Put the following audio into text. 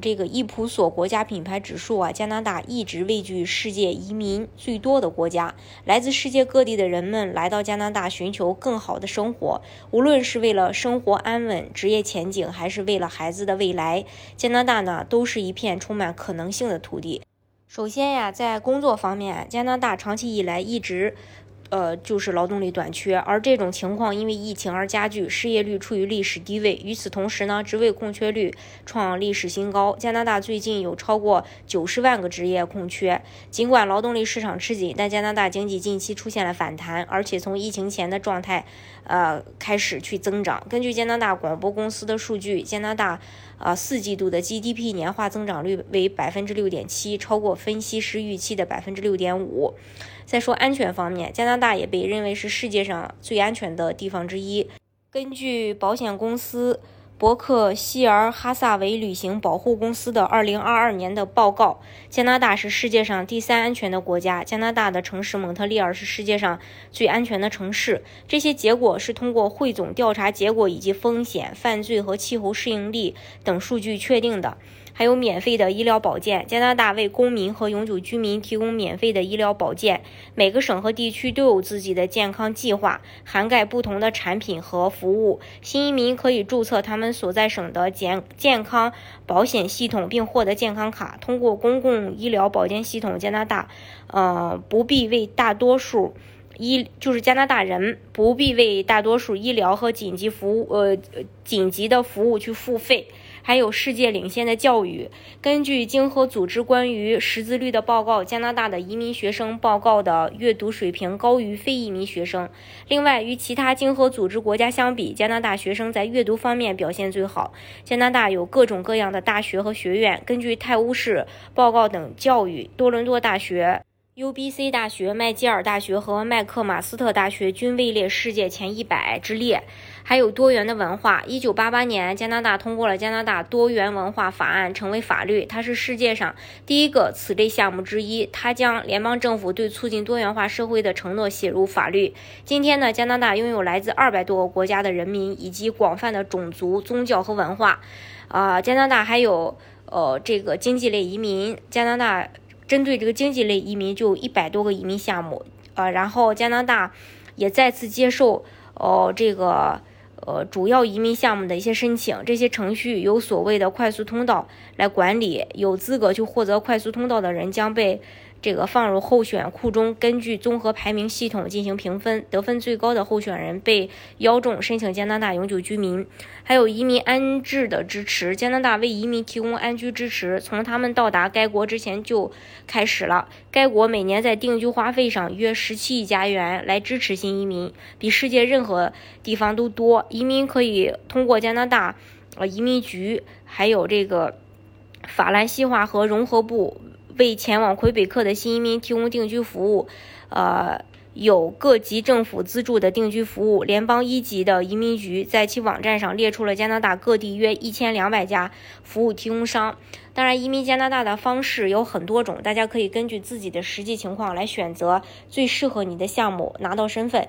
这个易普索国家品牌指数啊，加拿大一直位居世界移民最多的国家。来自世界各地的人们来到加拿大寻求更好的生活，无论是为了生活安稳、职业前景，还是为了孩子的未来，加拿大呢都是一片充满可能性的土地。首先呀，在工作方面，加拿大长期以来一直。呃，就是劳动力短缺，而这种情况因为疫情而加剧，失业率处于历史低位。与此同时呢，职位空缺率创历史新高。加拿大最近有超过九十万个职业空缺。尽管劳动力市场吃紧，但加拿大经济近期出现了反弹，而且从疫情前的状态，呃，开始去增长。根据加拿大广播公司的数据，加拿大呃四季度的 GDP 年化增长率为百分之六点七，超过分析师预期的百分之六点五。再说安全方面，加拿大大也被认为是世界上最安全的地方之一。根据保险公司伯克希尔哈萨韦旅行保护公司的2022年的报告，加拿大是世界上第三安全的国家。加拿大的城市蒙特利尔是世界上最安全的城市。这些结果是通过汇总调查结果以及风险、犯罪和气候适应力等数据确定的。还有免费的医疗保健，加拿大为公民和永久居民提供免费的医疗保健。每个省和地区都有自己的健康计划，涵盖不同的产品和服务。新移民可以注册他们所在省的健健康保险系统，并获得健康卡。通过公共医疗保健系统，加拿大，呃，不必为大多数医就是加拿大人不必为大多数医疗和紧急服务呃紧急的服务去付费。还有世界领先的教育。根据经合组织关于识字率的报告，加拿大的移民学生报告的阅读水平高于非移民学生。另外，与其他经合组织国家相比，加拿大学生在阅读方面表现最好。加拿大有各种各样的大学和学院。根据泰晤士报告等教育，多伦多大学。UBC 大学、麦吉尔大学和麦克马斯特大学均位列世界前一百之列。还有多元的文化。一九八八年，加拿大通过了《加拿大多元文化法案》，成为法律。它是世界上第一个此类项目之一。它将联邦政府对促进多元化社会的承诺写入法律。今天呢，加拿大拥有来自二百多个国家的人民以及广泛的种族、宗教和文化。啊，加拿大还有呃这个经济类移民。加拿大。针对这个经济类移民，就一百多个移民项目，呃，然后加拿大也再次接受哦这个呃主要移民项目的一些申请，这些程序由所谓的快速通道来管理，有资格去获得快速通道的人将被。这个放入候选库中，根据综合排名系统进行评分，得分最高的候选人被邀中申请加拿大永久居民。还有移民安置的支持，加拿大为移民提供安居支持，从他们到达该国之前就开始了。该国每年在定居花费上约十七亿加元来支持新移民，比世界任何地方都多。移民可以通过加拿大呃移民局，还有这个法兰西化和融合部。为前往魁北克的新移民提供定居服务，呃，有各级政府资助的定居服务。联邦一级的移民局在其网站上列出了加拿大各地约一千两百家服务提供商。当然，移民加拿大的方式有很多种，大家可以根据自己的实际情况来选择最适合你的项目，拿到身份。